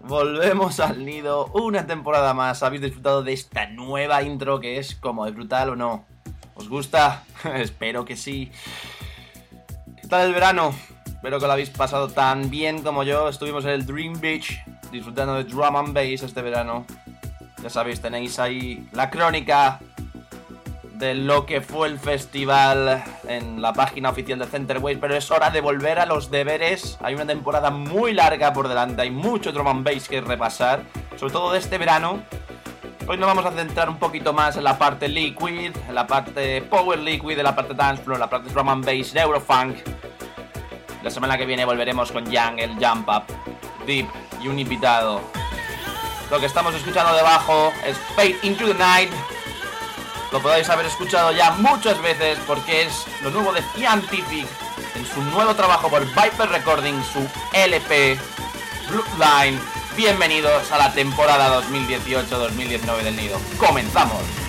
Volvemos al nido. Una temporada más. ¿Habéis disfrutado de esta nueva intro que es como de brutal o no? ¿Os gusta? Espero que sí. ¿Qué tal el verano? Espero que lo habéis pasado tan bien como yo. Estuvimos en el Dream Beach disfrutando de drum and bass este verano. Ya sabéis, tenéis ahí la crónica de lo que fue el festival en la página oficial de Centerway, pero es hora de volver a los deberes. Hay una temporada muy larga por delante, hay mucho drum and bass que repasar, sobre todo de este verano. Hoy nos vamos a centrar un poquito más en la parte liquid, en la parte power liquid, en la parte dance floor, en la parte drum and bass, neurofunk. La semana que viene volveremos con Young, el Jump Up, Deep y un invitado. Lo que estamos escuchando debajo es Fade Into the Night lo podéis haber escuchado ya muchas veces porque es lo nuevo de Scientific en su nuevo trabajo por Viper Recording, su LP Bloodline. Bienvenidos a la temporada 2018-2019 del Nido. Comenzamos.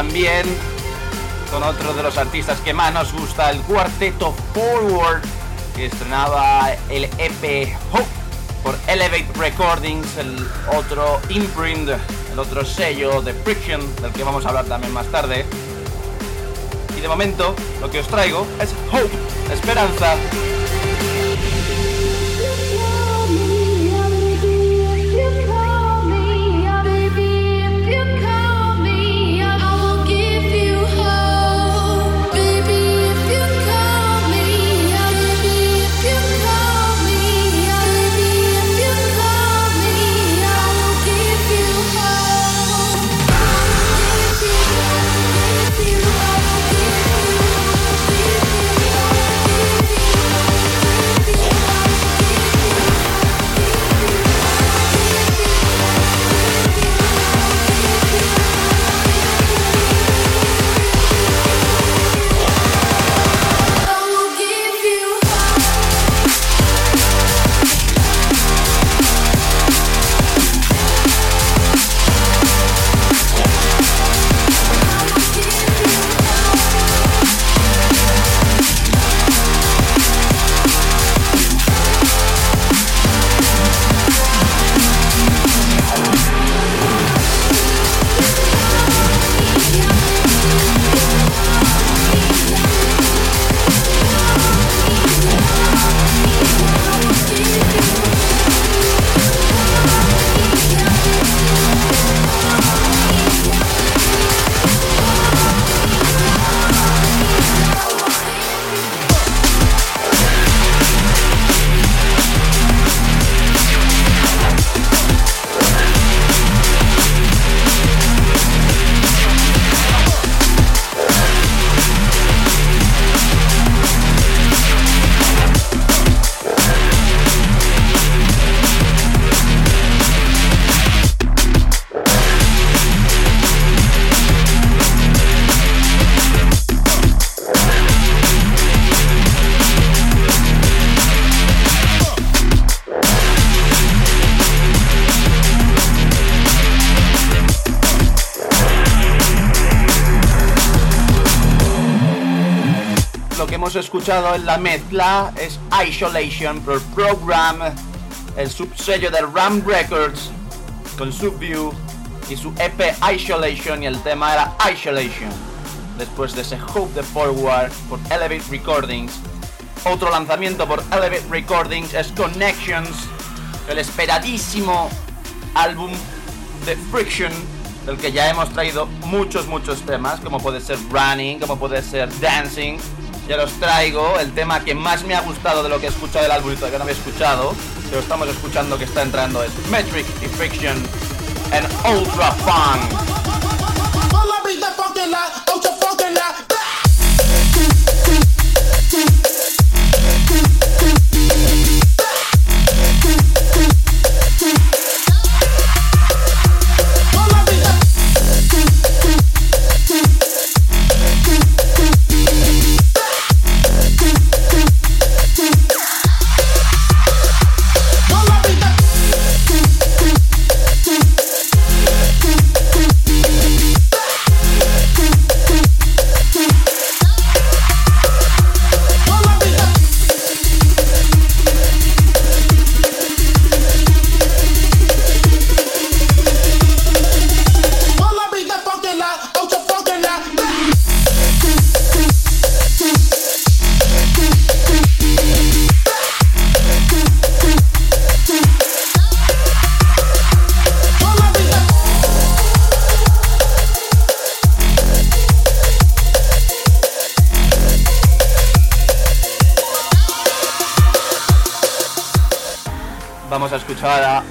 También con otro de los artistas que más nos gusta, el cuarteto Forward, que estrenaba el EP Hope por Elevate Recordings, el otro imprint, el otro sello de Friction, del que vamos a hablar también más tarde. Y de momento, lo que os traigo es Hope, esperanza. Escuchado en la mezcla es Isolation por Program, el subsello de Ram Records con Subview y su EP Isolation y el tema era Isolation. Después de ese Hope the Forward por Elevate Recordings. Otro lanzamiento por Elevate Recordings es Connections, el esperadísimo álbum de Friction del que ya hemos traído muchos, muchos temas, como puede ser Running, como puede ser Dancing, ya los traigo. El tema que más me ha gustado de lo que he escuchado del álbum y todavía no había escuchado, pero estamos escuchando que está entrando es Metric y Friction and Ultra Funk.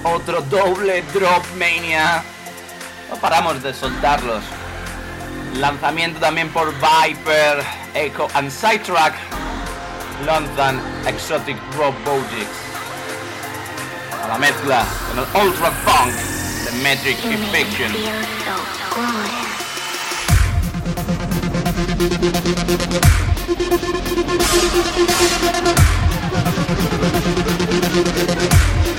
Otro doble Drop Mania. No paramos de soltarlos. Lanzamiento también por Viper, Echo and Sidetrack. Lanzan Exotic Robotics. A la mezcla con el Ultra Funk de Metric Fiction. ハハハハ!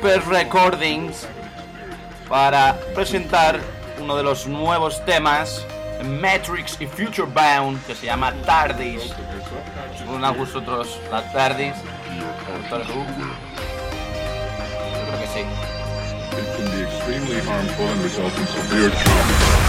Viper Recordings para presentar uno de los nuevos temas Matrix y Future Bound que se llama TARDIS. ¿Según a vosotros la TARDIS? Extremely harmful and result in severe trauma.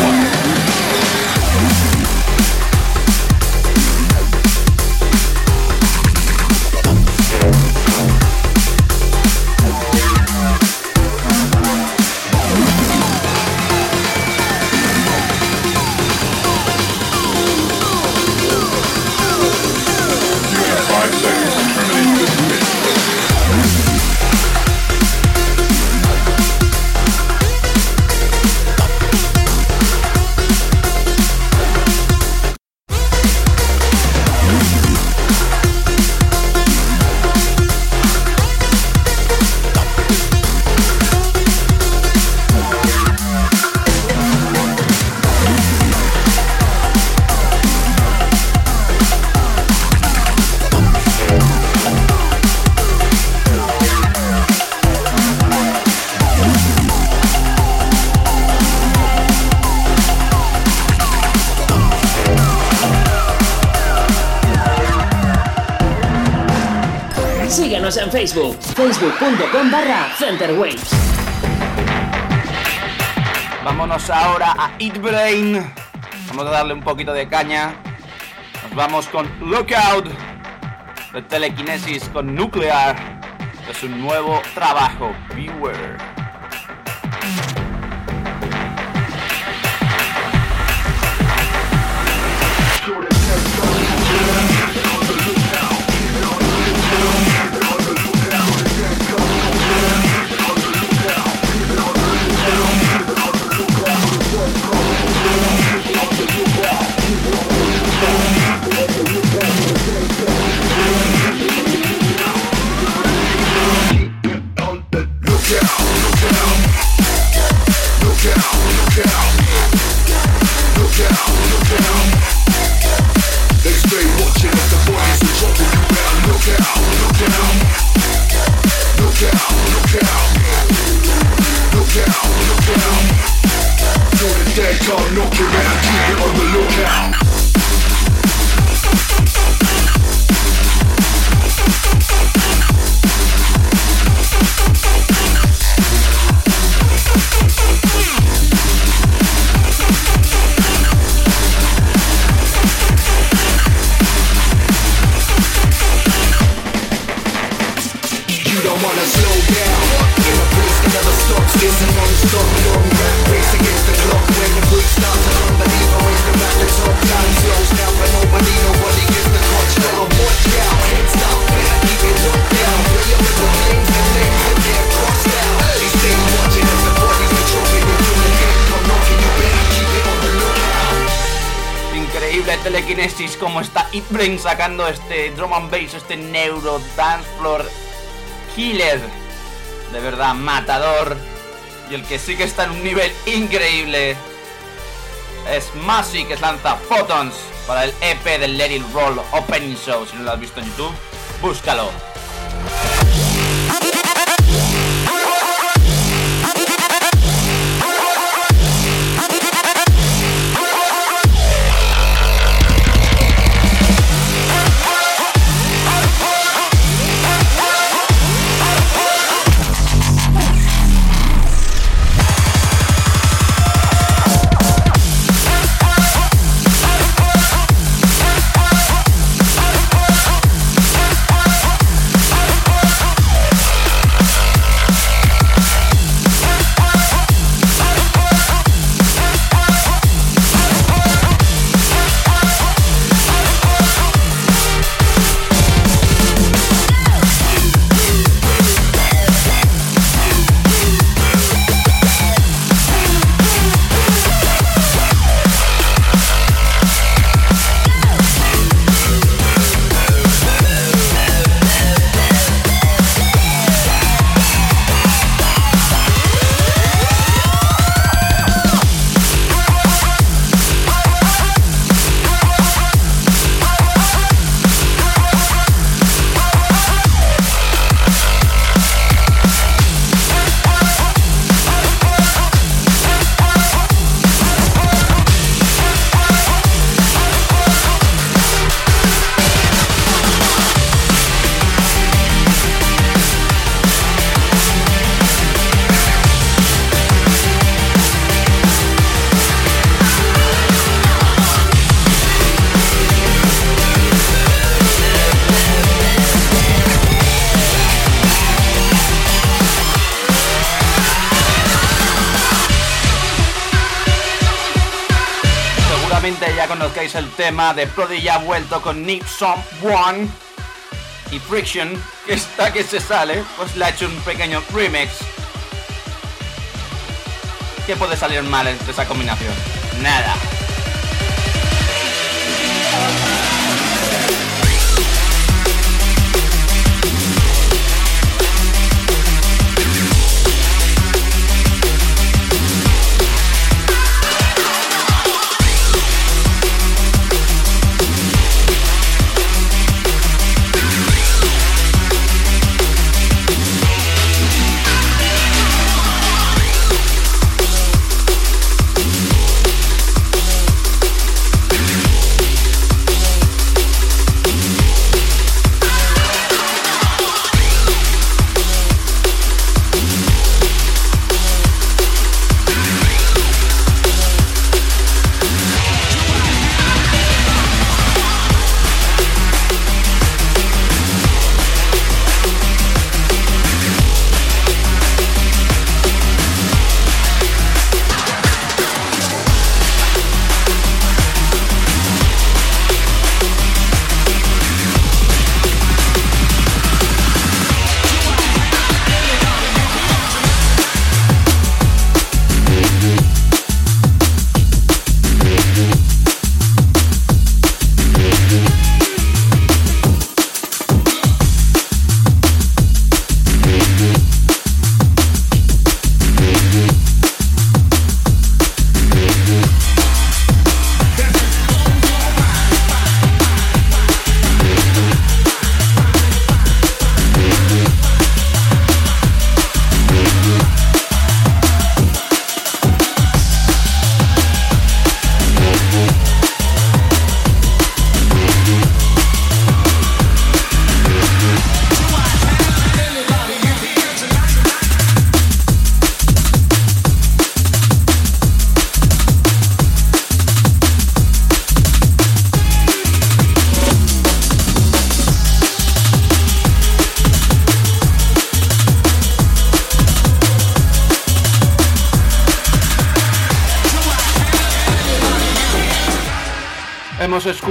One. Facebook, facebook.com barra Centerwaves. Vámonos ahora a Eat Brain. Vamos a darle un poquito de caña. Nos vamos con Lookout de Telekinesis con Nuclear. Es un nuevo trabajo. Beware. Can't knock you out. Keep it on the lookout. Telekinesis como está Eat Brain sacando este drum and bass, este neuro dance floor killer. De verdad, matador. Y el que sí que está en un nivel increíble es Masi que lanza Photons para el EP del Let It Roll Opening Show. Si no lo has visto en YouTube, búscalo. Conozcáis el tema de Prodigy ha vuelto con Need Someone y Friction, que está que se sale, pues le ha hecho un pequeño remix. ¿Qué puede salir mal entre esa combinación? Nada.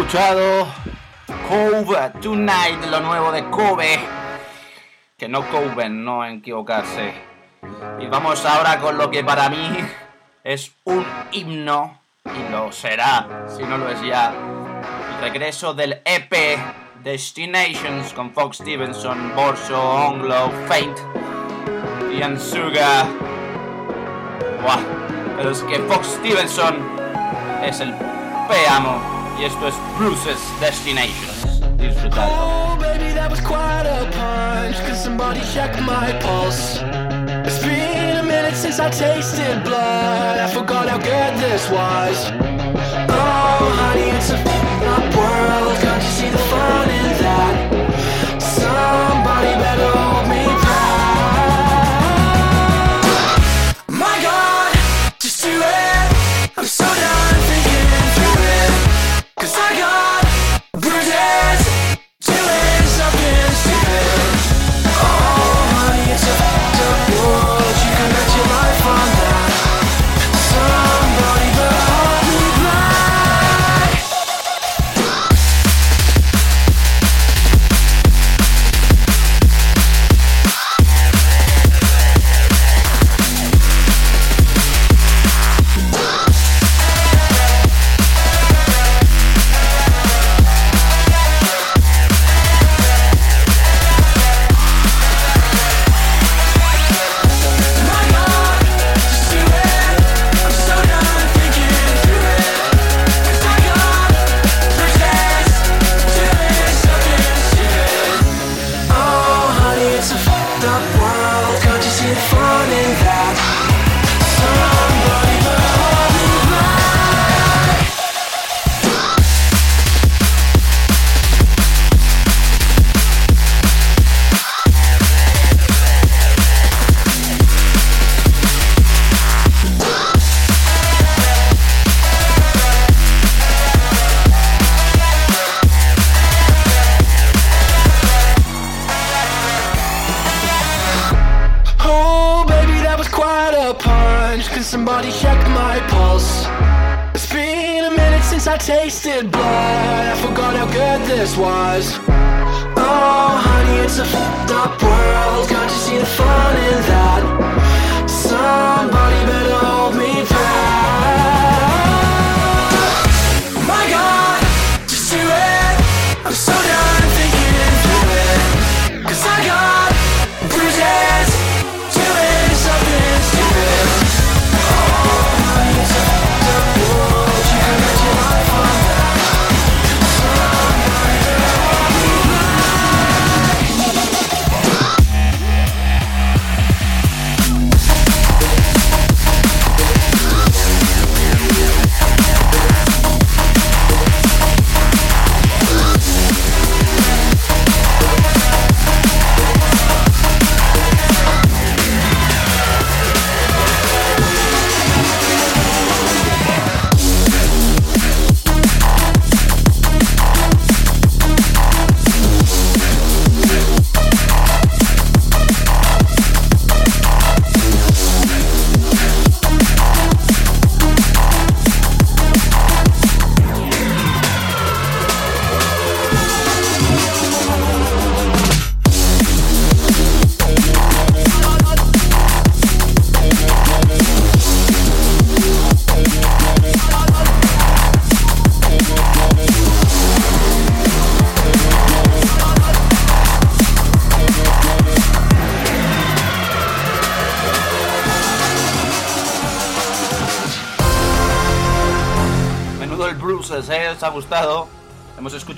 Escuchado Cove Tonight, lo nuevo de Kobe. Que no Coven, no equivocarse. Y vamos ahora con lo que para mí es un himno, y lo será, si no lo es ya. El regreso del EP Destinations con Fox Stevenson, Borso, Onglo, Faint y Ansuga. Buah, pero es que Fox Stevenson es el peamo. Esto es Bruce's Destination. Oh, baby, that was quite a punch. Cause somebody checked my pulse. It's been a minute since I tasted blood. I forgot how good this was. Oh, honey, it's a up world. Can't you see the fun in that? Somebody better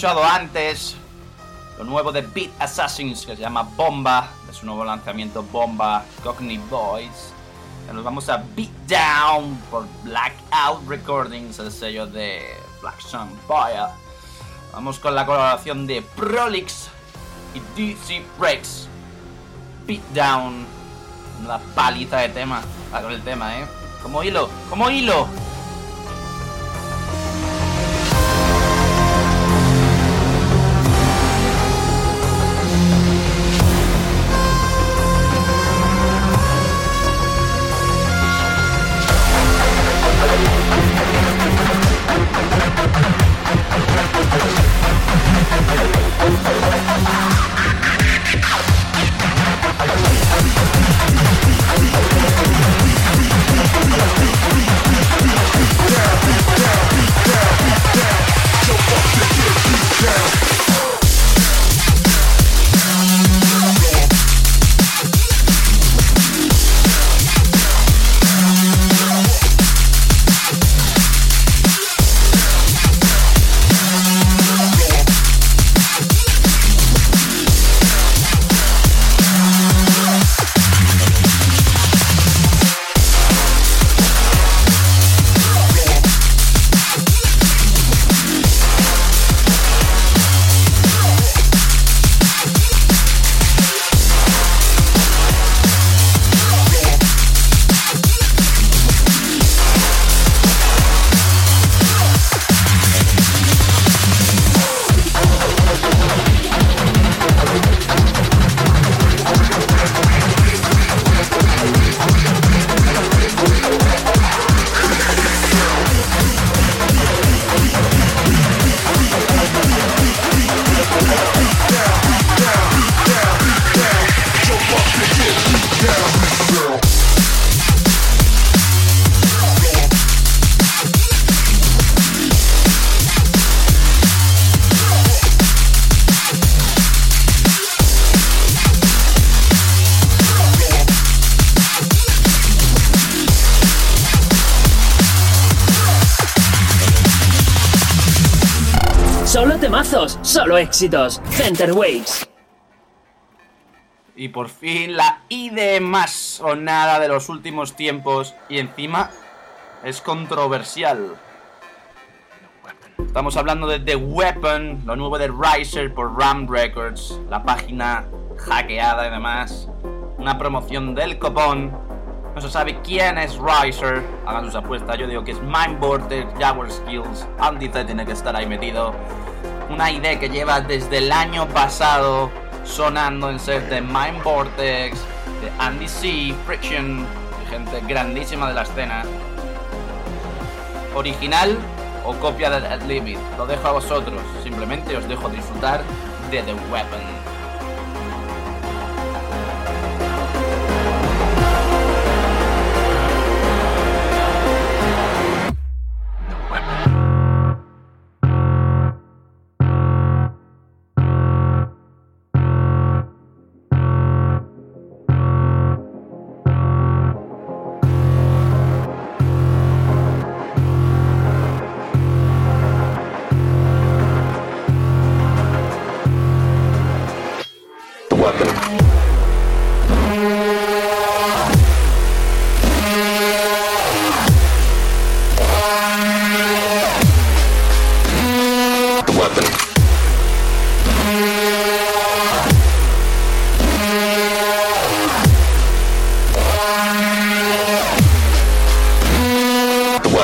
escuchado antes lo nuevo de Beat Assassins que se llama Bomba, de su nuevo lanzamiento Bomba Cockney Boys. Y nos vamos a Beat Down por Blackout Recordings, el sello de Black Sun Fire. Vamos con la colaboración de Prolix y DC Rex. Beat Down, una paliza de tema, con el tema, ¿eh? Como hilo, como hilo. Temazos, solo éxitos. Center Waves. Y por fin la ID más sonada de los últimos tiempos y encima es controversial. Estamos hablando de The Weapon, lo nuevo de Riser por Ram Records, la página hackeada y demás, una promoción del copón. No se sabe quién es Riser, hagan sus apuestas, yo digo que es Mind Vortex, Jaguar Skills, Andy tiene que estar ahí metido. Una idea que lleva desde el año pasado sonando en set de Mind Vortex, de Andy C, Friction, gente grandísima de la escena. Original, o copia de Dead Limit. Lo dejo a vosotros. Simplemente os dejo disfrutar de The Weapon.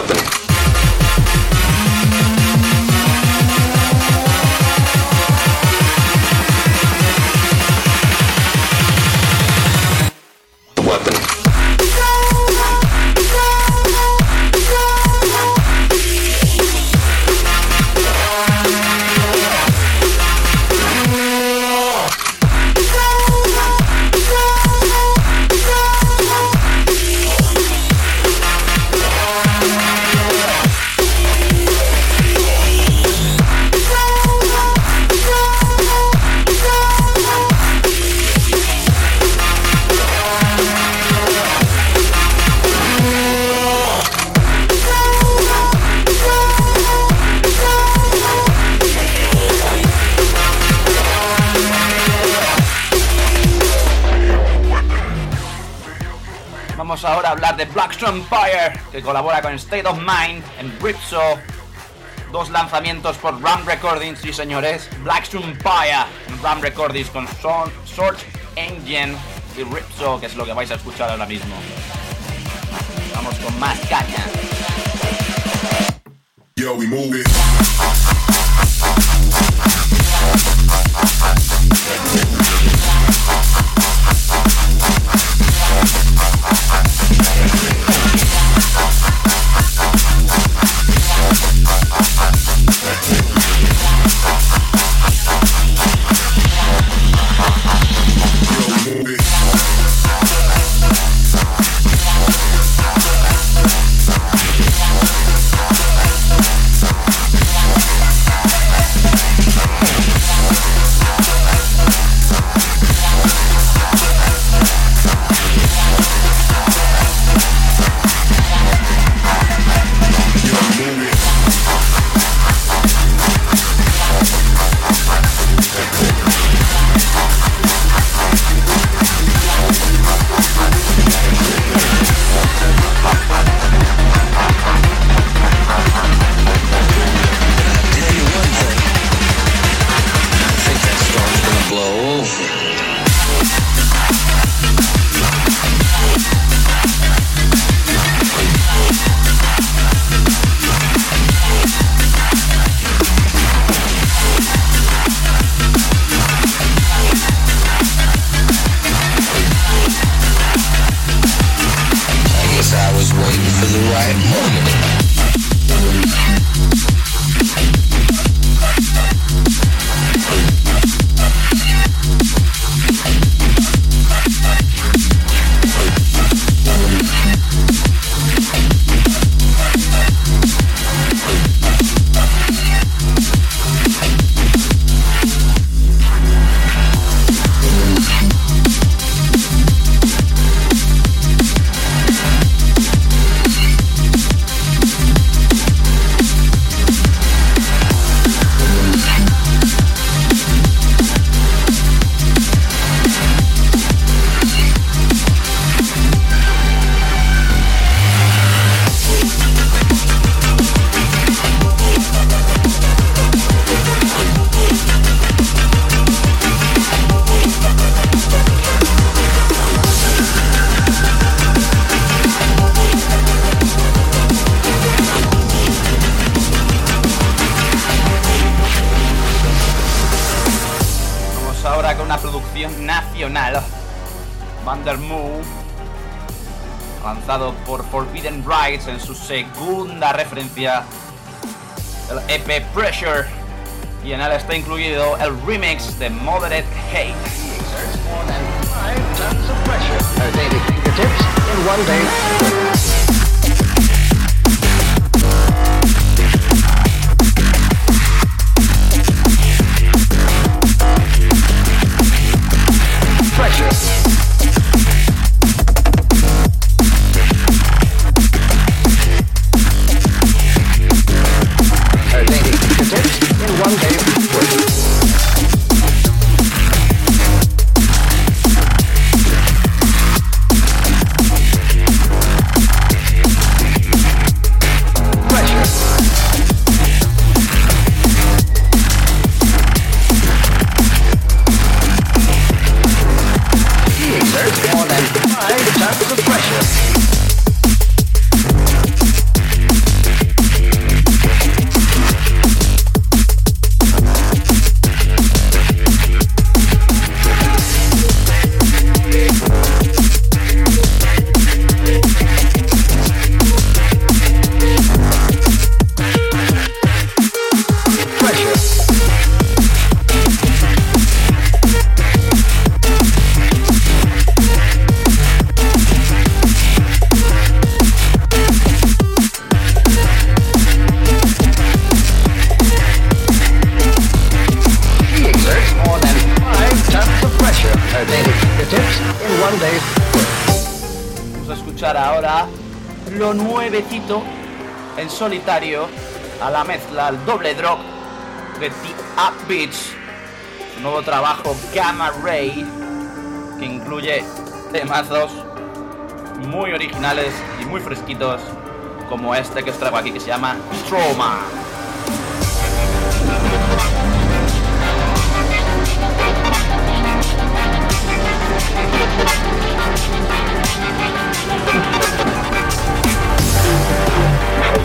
The weapon. The colabora con State of Mind en Ripso. Dos lanzamientos por Ram Recordings, sí señores. Blackstone Empire en Ram Recordings con Son, Search Engine y Ripso, que es lo que vais a escuchar ahora mismo. Vamos con más caña. Yo. Nacional. Vandermoo. Lanzado por Forbidden Rights en su segunda referencia. el EP Pressure. Y en él está incluido el remix de Moderate Hate. Vamos a escuchar ahora lo nuevecito en solitario a la mezcla, al doble drop de The Upbeats, su nuevo trabajo Gamma Ray, que incluye temazos muy originales y muy fresquitos, como este que os traigo aquí que se llama Stroma.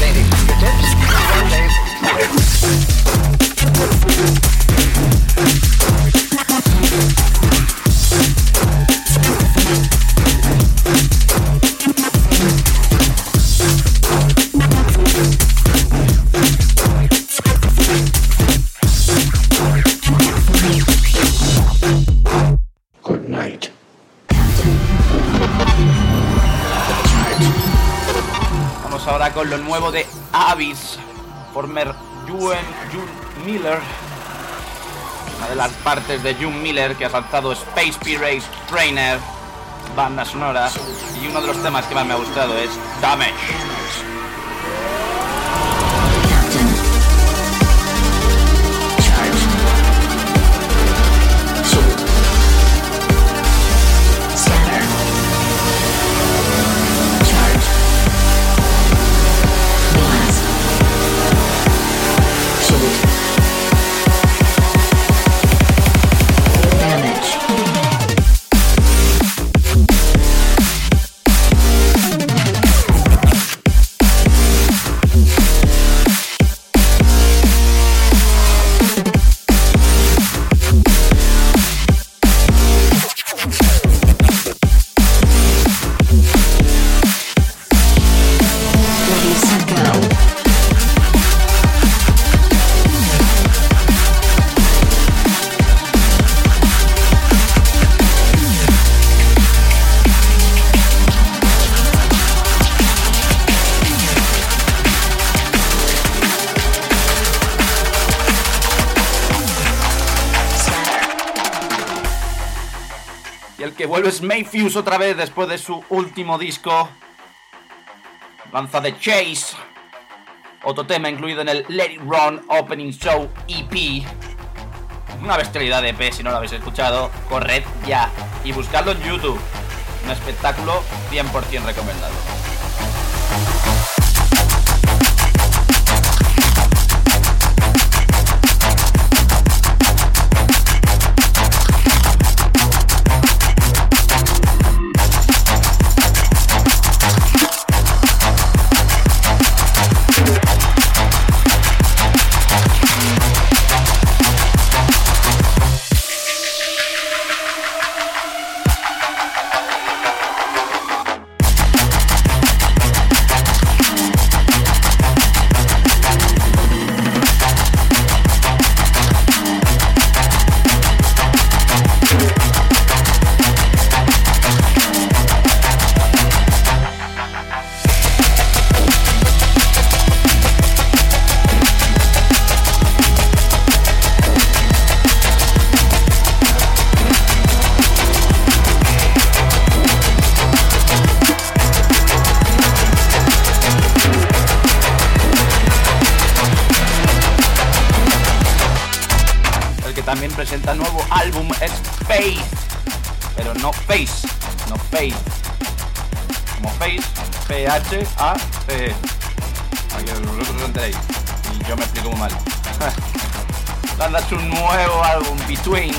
fingertips in former June, Miller. Una de las partes de June Miller que ha lanzado Space Pirates Trainer, banda sonora. Y uno de los temas que más me ha gustado es Damage. Y el que vuelve es Mayfuse otra vez después de su último disco. Lanza de Chase. Otro tema incluido en el Let It Run Opening Show EP. Una bestialidad de EP, si no lo habéis escuchado, corred ya y buscadlo en YouTube. Un espectáculo 100% recomendado. Nuevo álbum Between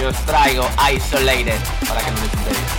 y os traigo Isolated para que lo disfrutéis.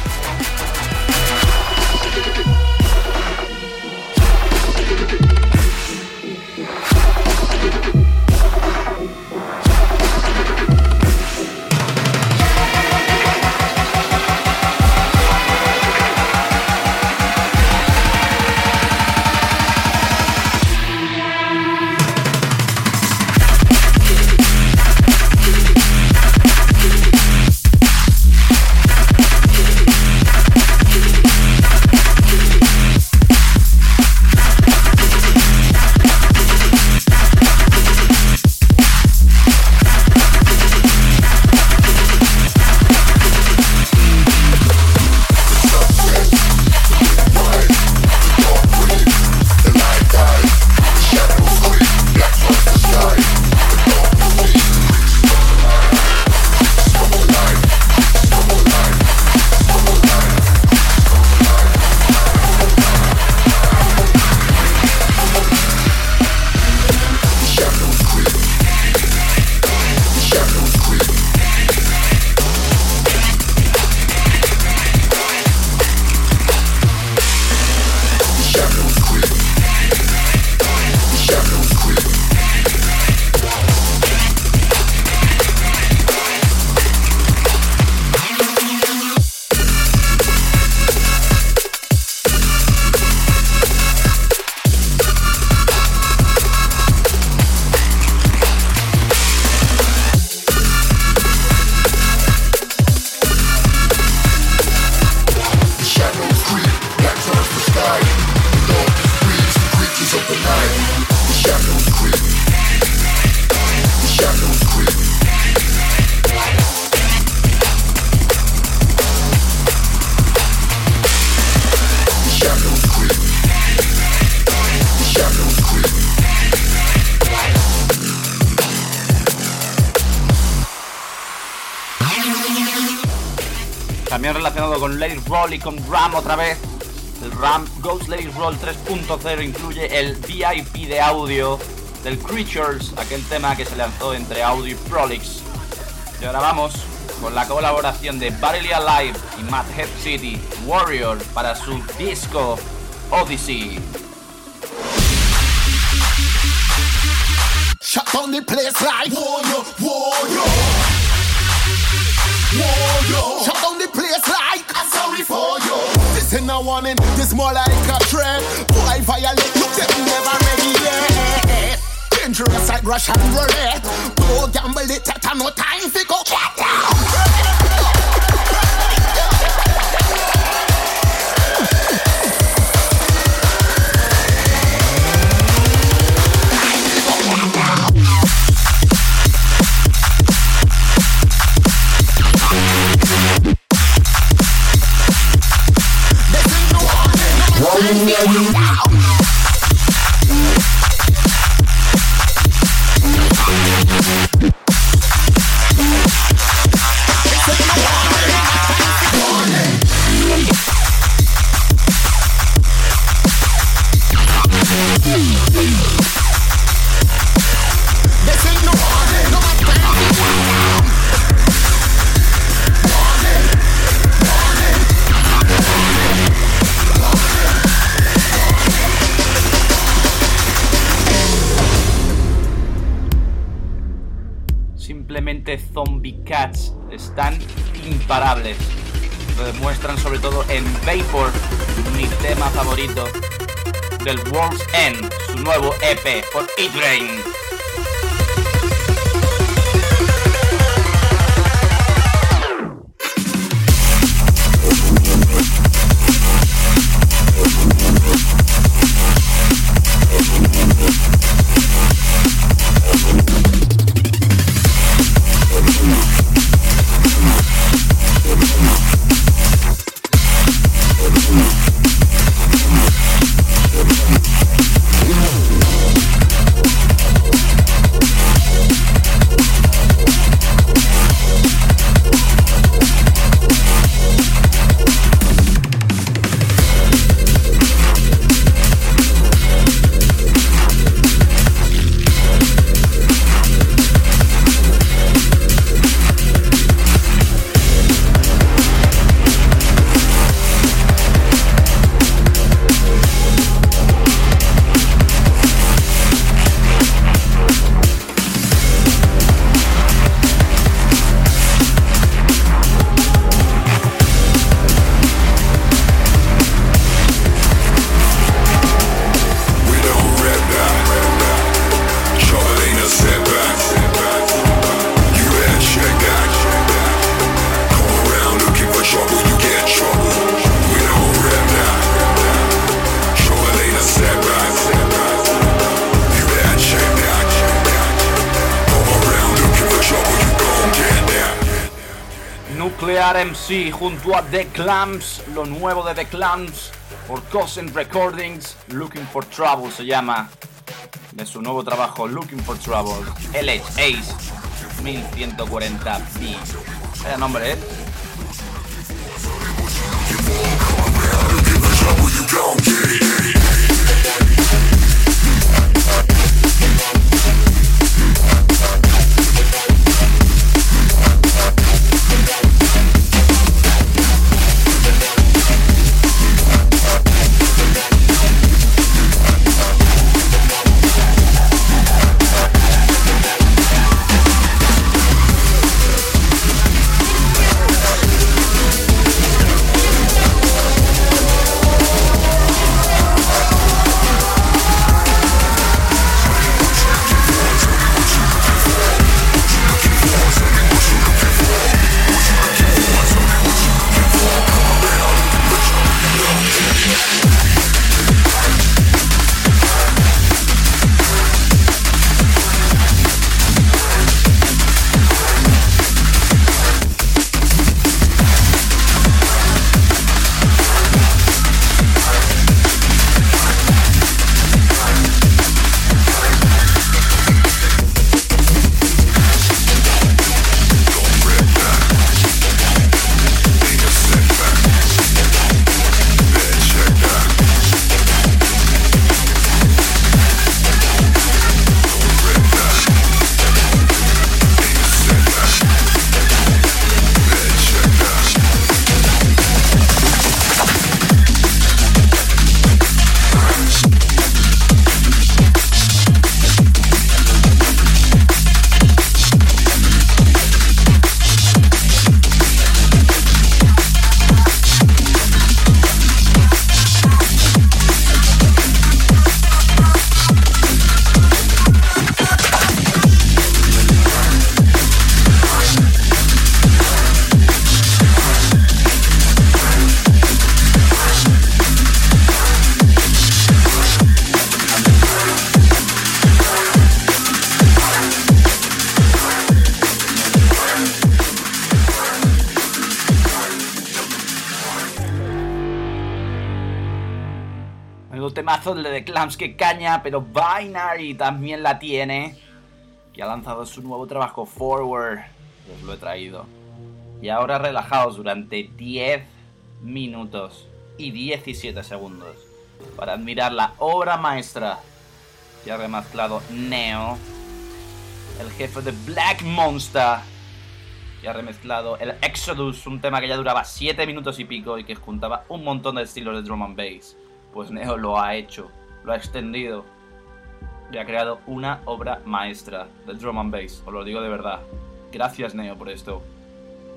Roll y con Ram otra vez. El Ram Ghost It Roll 3.0 incluye el VIP de audio del Creatures, aquel tema que se lanzó entre Audio y Prolix. Y ahora vamos con la colaboración de Barely Alive y Mad Head City Warrior para su disco Odyssey. Shut down the place like Warrior, Warrior Warrior This a warning, this more like a threat. Boy violate, look them never ready yet. Dangerous like Russian roulette. Go gamble it, take no time fi del World's End, su nuevo EP por E-Train. Junto a The Clamps, lo nuevo de The Clamps por Cousin Recordings, Looking for Trouble se llama, de su nuevo trabajo Looking for Trouble, LH Ace 1140p. Vaya nombre, ¿eh? Clams que caña, pero Binary también la tiene. Que ha lanzado su nuevo trabajo Forward. Os lo he traído. Y ahora relajaos durante 10 minutos y 17 segundos para admirar la obra maestra que ha remezclado Neo, el jefe de Black Monster, que ha remezclado el Exodus, un tema que ya duraba 7 minutos y pico y que juntaba un montón de estilos de drum and bass. Pues Neo lo ha hecho, lo ha extendido y ha creado una obra maestra del drum and bass, os lo digo de verdad. Gracias Neo por esto.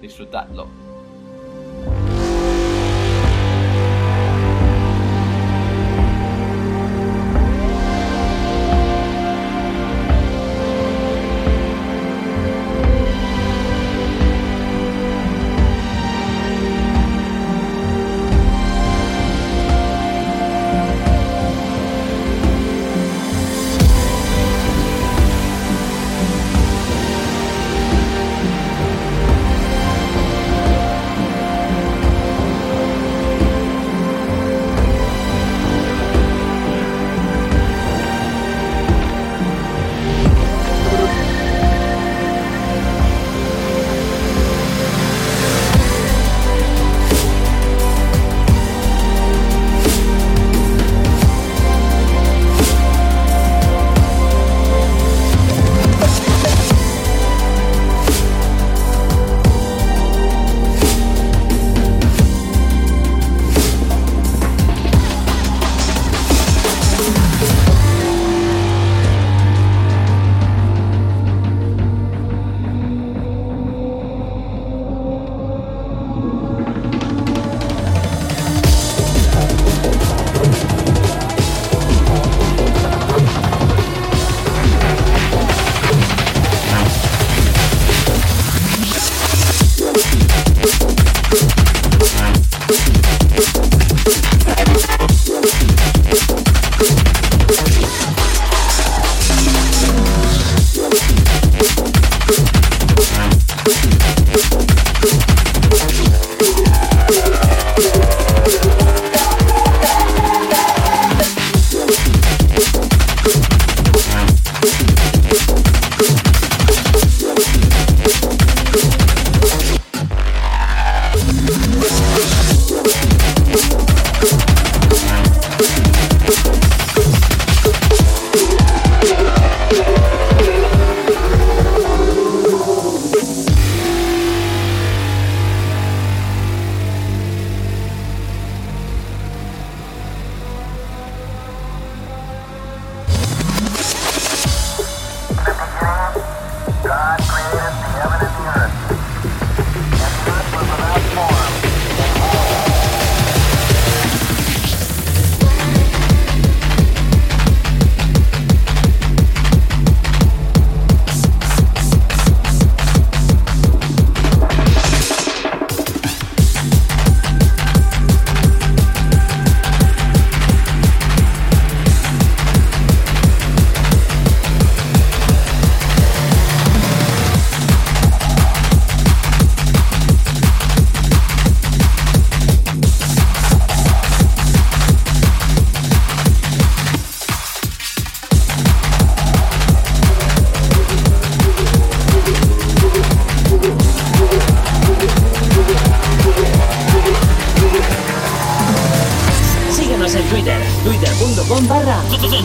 Disfrutadlo.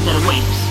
Barra Center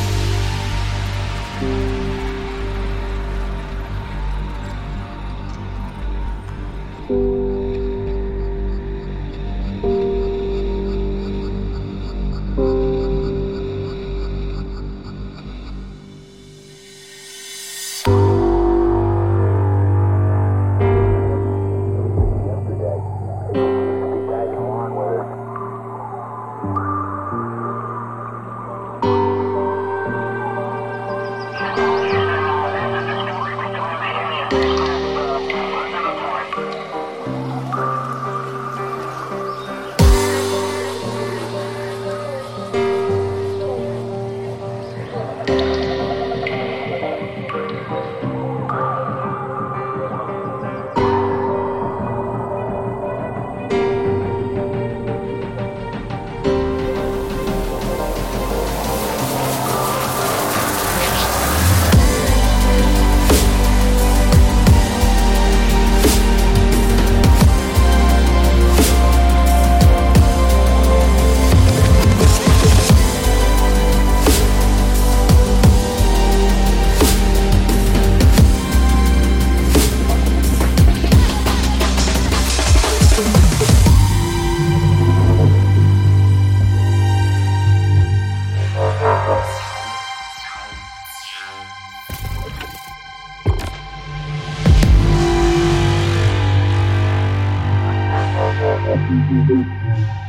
I'll be with you.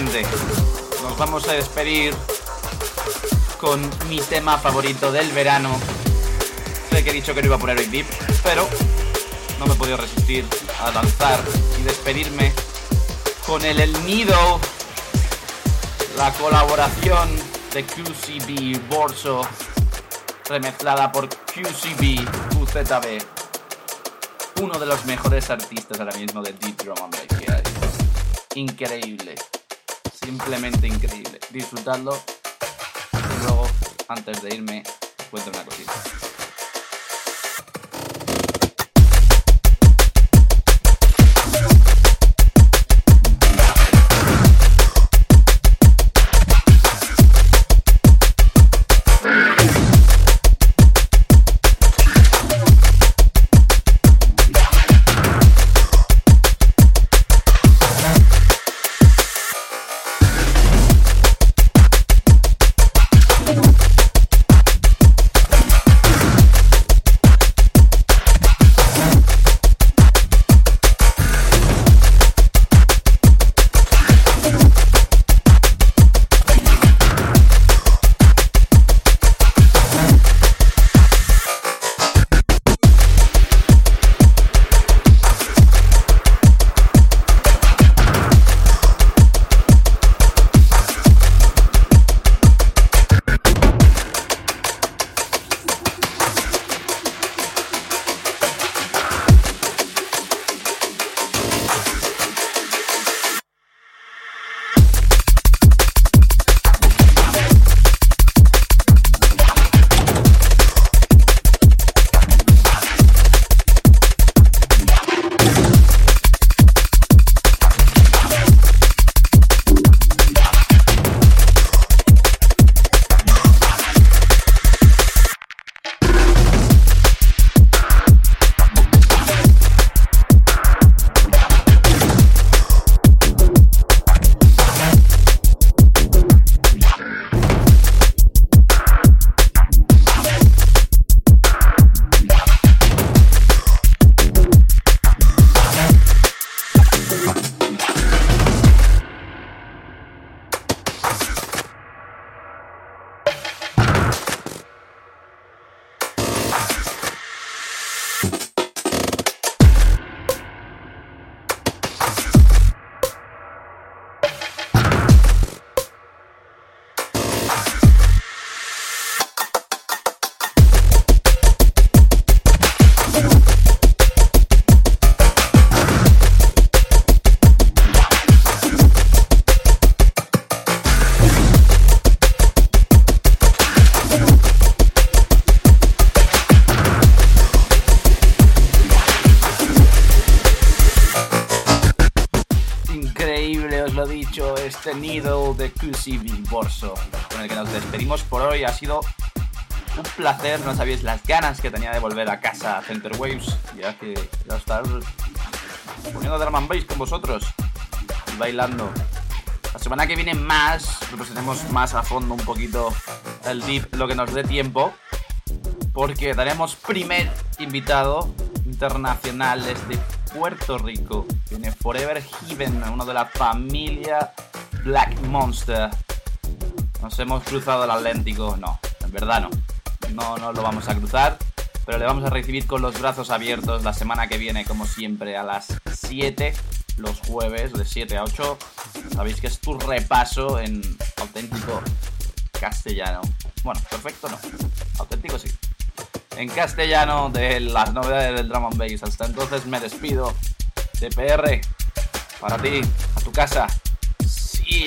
Nos vamos a despedir con mi tema favorito del verano. Sé que he dicho que no iba a poner hoy Deep, pero no me he podido resistir a lanzar y despedirme con el El Nido, la colaboración de QCB Borso, remezclada por QCB QZB, uno de los mejores artistas ahora mismo de Deep Drum and Bass. Increíble, simplemente increíble. Disfrutadlo. Y luego, antes de irme, cuento una cosita. Needle de Borso, con el que nos despedimos por hoy. Ha sido un placer, no sabéis las ganas que tenía de volver a casa a Center Waves, ya que ya estar poniendo drum and bass con vosotros y bailando. La semana que viene más, repasaremos más a fondo un poquito el deep, lo que nos dé tiempo, porque daremos primer invitado internacional desde Puerto Rico. Viene Forever Heaven, uno de la familia Black Monster. Nos hemos cruzado el Atlántico. No, en verdad no. No, no lo vamos a cruzar. Pero le vamos a recibir con los brazos abiertos la semana que viene, como siempre, a las 7, los jueves, de 7 a 8. Sabéis que es tu repaso en auténtico castellano. Bueno, perfecto no. Auténtico sí en castellano de las novedades del drum and. Hasta entonces me despido. TPR, para ti, a tu casa. ¡Sí!